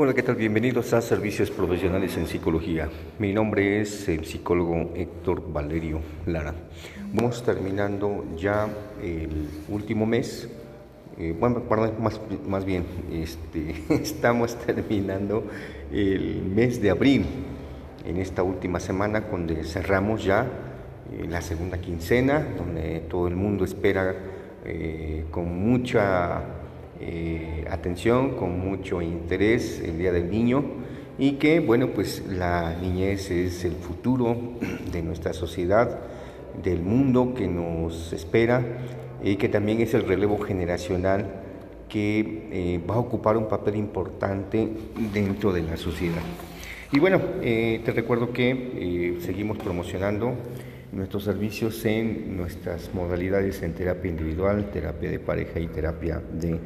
Hola, ¿qué tal? Bienvenidos a Servicios Profesionales en Psicología. Mi nombre es el psicólogo Héctor Valerio Lara. Vamos terminando ya el último mes. Eh, bueno, más, más bien, este, estamos terminando el mes de abril. En esta última semana, donde cerramos ya eh, la segunda quincena, donde todo el mundo espera eh, con mucha eh, atención, con mucho interés el Día del Niño y que, bueno, pues la niñez es el futuro de nuestra sociedad, del mundo que nos espera y que también es el relevo generacional que eh, va a ocupar un papel importante dentro de la sociedad. Y bueno, eh, te recuerdo que seguimos promocionando nuestros servicios en nuestras modalidades en terapia individual, terapia de pareja y terapia de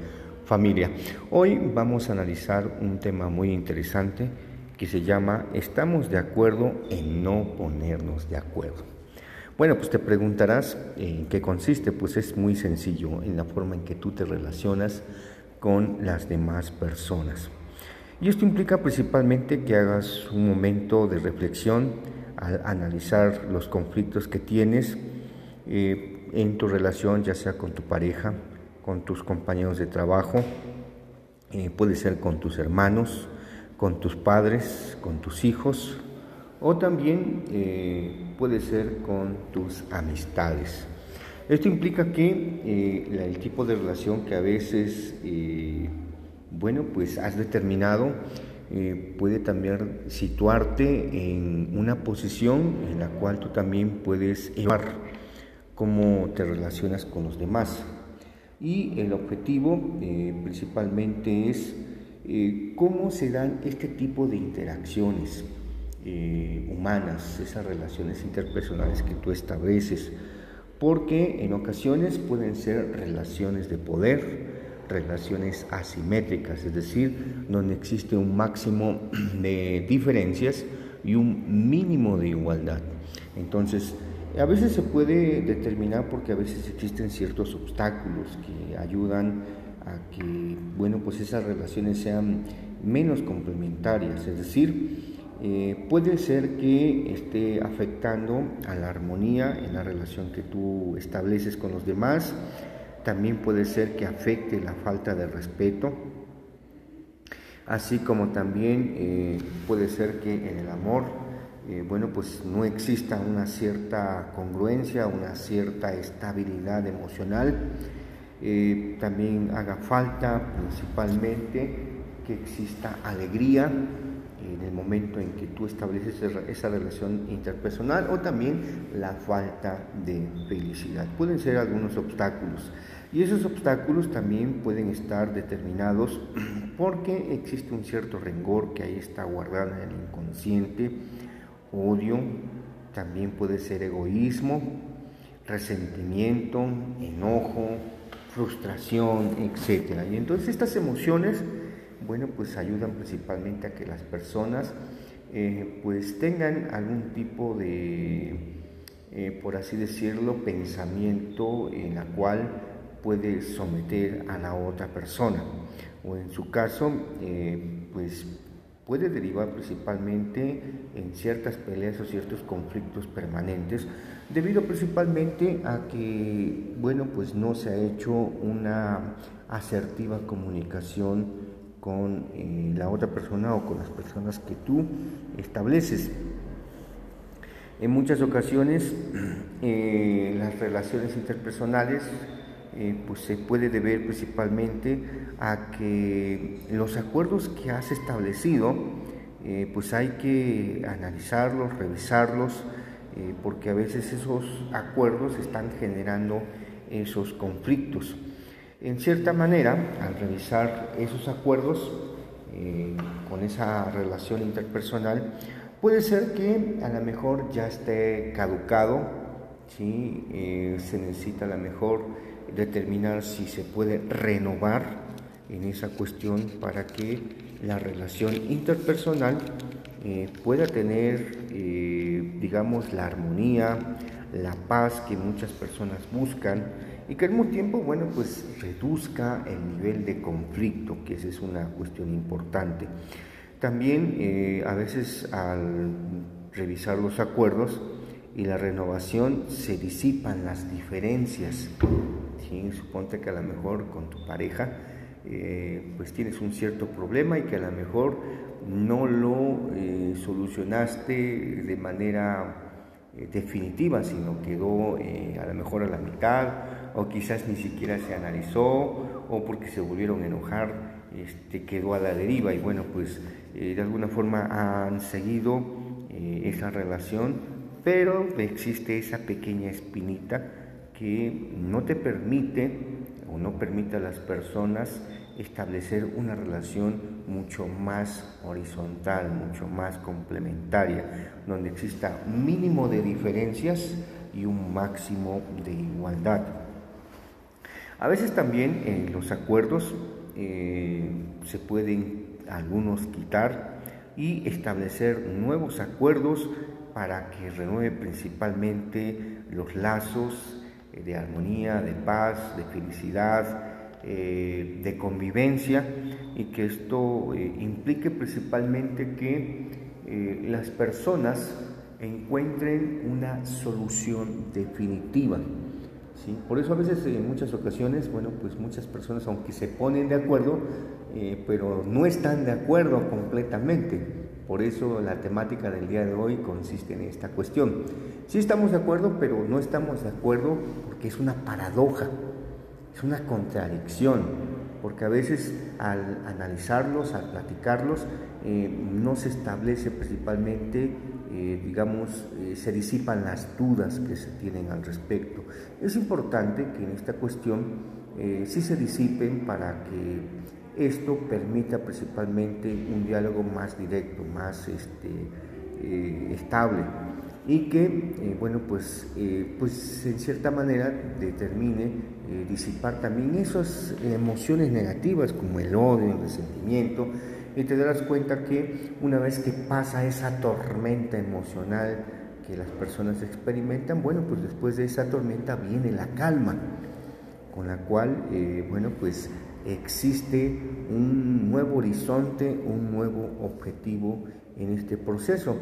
familia. Hoy vamos a analizar un tema muy interesante que se llama ¿Estamos de acuerdo en no ponernos de acuerdo? Bueno, pues te preguntarás en qué consiste. Pues es muy sencillo, en la forma en que tú te relacionas con las demás personas. Y esto implica principalmente que hagas un momento de reflexión al analizar los conflictos que tienes eh, en tu relación, ya sea con tu pareja, con tus compañeros de trabajo, eh, puede ser con tus hermanos, con tus padres, con tus hijos, o también eh, puede ser con tus amistades. Esto implica que eh, el tipo de relación que a veces, bueno, pues has determinado, puede también situarte en una posición en la cual tú también puedes evaluar cómo te relacionas con los demás y el objetivo eh, principalmente es eh, cómo se dan este tipo de interacciones eh, humanas, esas relaciones interpersonales que tú estableces, porque en ocasiones pueden ser relaciones de poder, relaciones asimétricas, es decir, donde existe un máximo de diferencias y un mínimo de igualdad. Entonces, a veces se puede determinar porque a veces existen ciertos obstáculos que ayudan a que, bueno, pues esas relaciones sean menos complementarias, es decir, eh, puede ser que esté afectando a la armonía en la relación que tú estableces con los demás, también puede ser que afecte la falta de respeto, así como también eh, puede ser que en el amor eh, bueno, pues no exista una cierta congruencia, una cierta estabilidad emocional. Eh, también haga falta principalmente que exista alegría en el momento en que tú estableces esa relación interpersonal o también la falta de felicidad. Pueden ser algunos obstáculos y esos obstáculos también pueden estar determinados porque existe un cierto rencor que ahí está guardado en el inconsciente odio, también puede ser egoísmo, resentimiento, enojo, frustración, etc. Y entonces estas emociones, bueno, pues ayudan principalmente a que las personas eh, pues tengan algún tipo de, eh, por así decirlo, pensamiento en la cual puede someter a la otra persona. O en su caso, eh, pues puede derivar principalmente en ciertas peleas o ciertos conflictos permanentes, debido principalmente a que, bueno, pues no se ha hecho una asertiva comunicación con eh, la otra persona o con las personas que tú estableces. En muchas ocasiones eh, las relaciones interpersonales eh, pues se puede deber principalmente a que los acuerdos que has establecido, eh, pues hay que analizarlos, revisarlos, eh, porque a veces esos acuerdos están generando esos conflictos. En cierta manera, al revisar esos acuerdos con esa relación interpersonal, puede ser que a lo mejor ya esté caducado, ¿sí? se necesita a lo mejor determinar si se puede renovar en esa cuestión para que la relación interpersonal eh, pueda tener, eh, digamos, la armonía, la paz que muchas personas buscan y que al mismo tiempo, bueno, pues reduzca el nivel de conflicto, que esa es una cuestión importante. También eh, a veces al revisar los acuerdos y la renovación se disipan las diferencias. ¿sí? Suponte que a lo mejor con tu pareja eh, pues tienes un cierto problema y que a lo mejor no lo eh, solucionaste de manera eh, definitiva, sino quedó a lo mejor a la mitad o quizás ni siquiera se analizó o porque se volvieron a enojar este, quedó a la deriva y bueno pues de alguna forma han seguido esa relación pero existe esa pequeña espinita que no te permite o no permite a las personas establecer una relación mucho más horizontal, mucho más complementaria, donde exista mínimo de diferencias y un máximo de igualdad. A veces también en los acuerdos eh, se pueden algunos quitar y establecer nuevos acuerdos para que renueve principalmente los lazos eh, de armonía, de paz, de felicidad, eh, de convivencia y que esto eh, implique principalmente que las personas encuentren una solución definitiva. ¿sí? Por eso a veces en muchas ocasiones, bueno, pues muchas personas aunque se ponen de acuerdo, pero no están de acuerdo completamente. Por eso la temática del día de hoy consiste en esta cuestión. Sí estamos de acuerdo, pero no estamos de acuerdo porque es una paradoja, es una contradicción, porque a veces al analizarlos, al platicarlos, eh, no se establece principalmente, eh, digamos, eh, se disipan las dudas que se tienen al respecto. Es importante que en esta cuestión sí se disipen para que esto permita principalmente un diálogo más directo, más este, eh, estable. Y que, eh, bueno, pues, eh, pues en cierta manera determine disipar también esas emociones negativas como el odio, el resentimiento, y te darás cuenta que una vez que pasa esa tormenta emocional que las personas experimentan, bueno, pues después de esa tormenta viene la calma, con la cual, bueno, pues existe un nuevo horizonte, un nuevo objetivo en este proceso.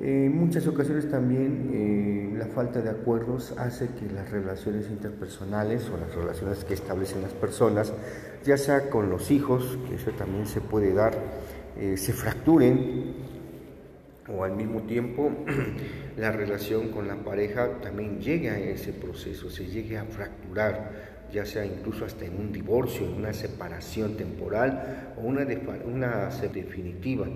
En muchas ocasiones también eh, la falta de acuerdos hace que las relaciones interpersonales o las relaciones que establecen las personas, ya sea con los hijos, que eso también se puede dar, eh, se fracturen o al mismo tiempo la relación con la pareja también llegue a ese proceso, se llegue a fracturar ya sea incluso hasta en un divorcio, en una separación temporal o una, una definitiva.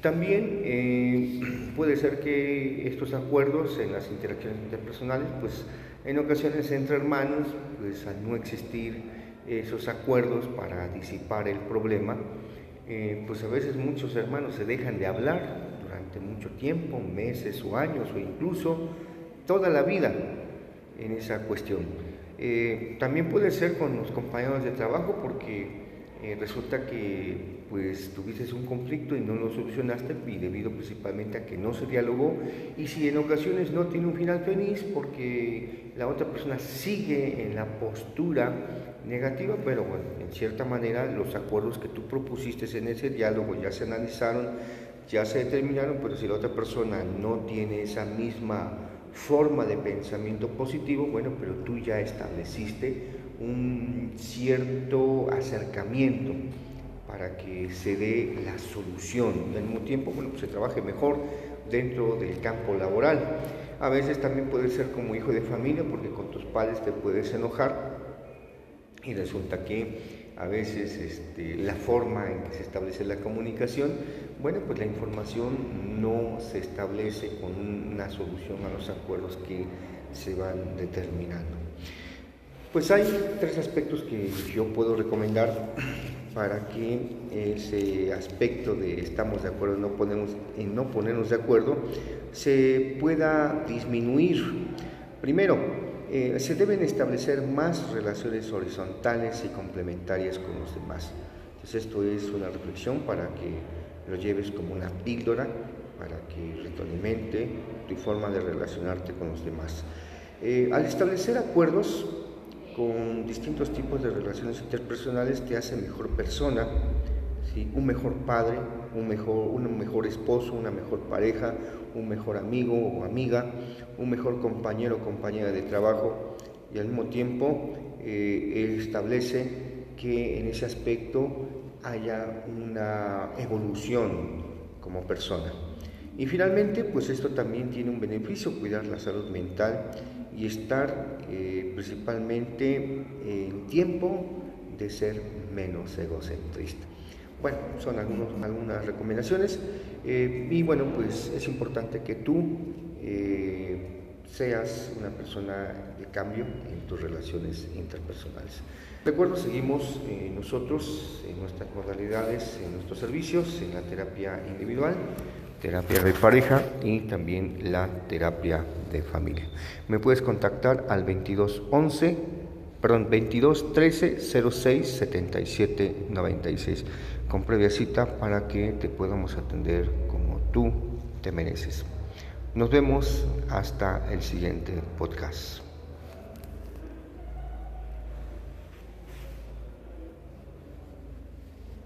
También eh, puede ser que estos acuerdos en las interacciones interpersonales, pues en ocasiones entre hermanos, pues al no existir esos acuerdos para disipar el problema, eh, pues a veces muchos hermanos se dejan de hablar durante mucho tiempo, meses o años o incluso toda la vida en esa cuestión. Eh, también puede ser con los compañeros de trabajo porque eh, resulta que pues tuviste un conflicto y no lo solucionaste y debido principalmente a que no se dialogó. Y si en ocasiones no tiene un final feliz porque la otra persona sigue en la postura negativa, pero bueno, en cierta manera los acuerdos que tú propusiste en ese diálogo ya se analizaron, ya se determinaron, pero si la otra persona no tiene esa misma forma de pensamiento positivo, bueno, pero tú ya estableciste un cierto acercamiento para que se dé la solución y al mismo tiempo, bueno, pues se trabaje mejor dentro del campo laboral. A veces también puede ser como hijo de familia porque con tus padres te puedes enojar y resulta que a veces este, la forma en que se establece la comunicación, bueno, pues la información no se establece con una solución a los acuerdos que se van determinando. Pues hay tres aspectos que yo puedo recomendar para que ese aspecto de estamos de acuerdo no ponemos, no ponernos de acuerdo se pueda disminuir. Primero, eh, se deben establecer más relaciones horizontales y complementarias con los demás. Entonces esto es una reflexión para que lo lleves como una píldora, para que retroalimente tu forma de relacionarte con los demás. Eh, al establecer acuerdos, con distintos tipos de relaciones interpersonales te hace mejor persona, ¿sí? un mejor padre, un mejor, un mejor esposo, una mejor pareja, un mejor amigo o amiga, un mejor compañero o compañera de trabajo y al mismo tiempo eh, establece que en ese aspecto haya una evolución como persona. Y finalmente, pues esto también tiene un beneficio, cuidar la salud mental y estar eh, principalmente en tiempo de ser menos egocentrista. Bueno, son algunas recomendaciones eh, y bueno, pues es importante que tú eh, seas una persona de cambio en tus relaciones interpersonales. Recuerdo, seguimos nosotros en nuestras modalidades, en nuestros servicios, en la terapia individual terapia de pareja y también la terapia de familia. Me puedes contactar al 2211, perdón, 22 13 06 77 96 con previa cita para que te podamos atender como tú te mereces. Nos vemos hasta el siguiente podcast.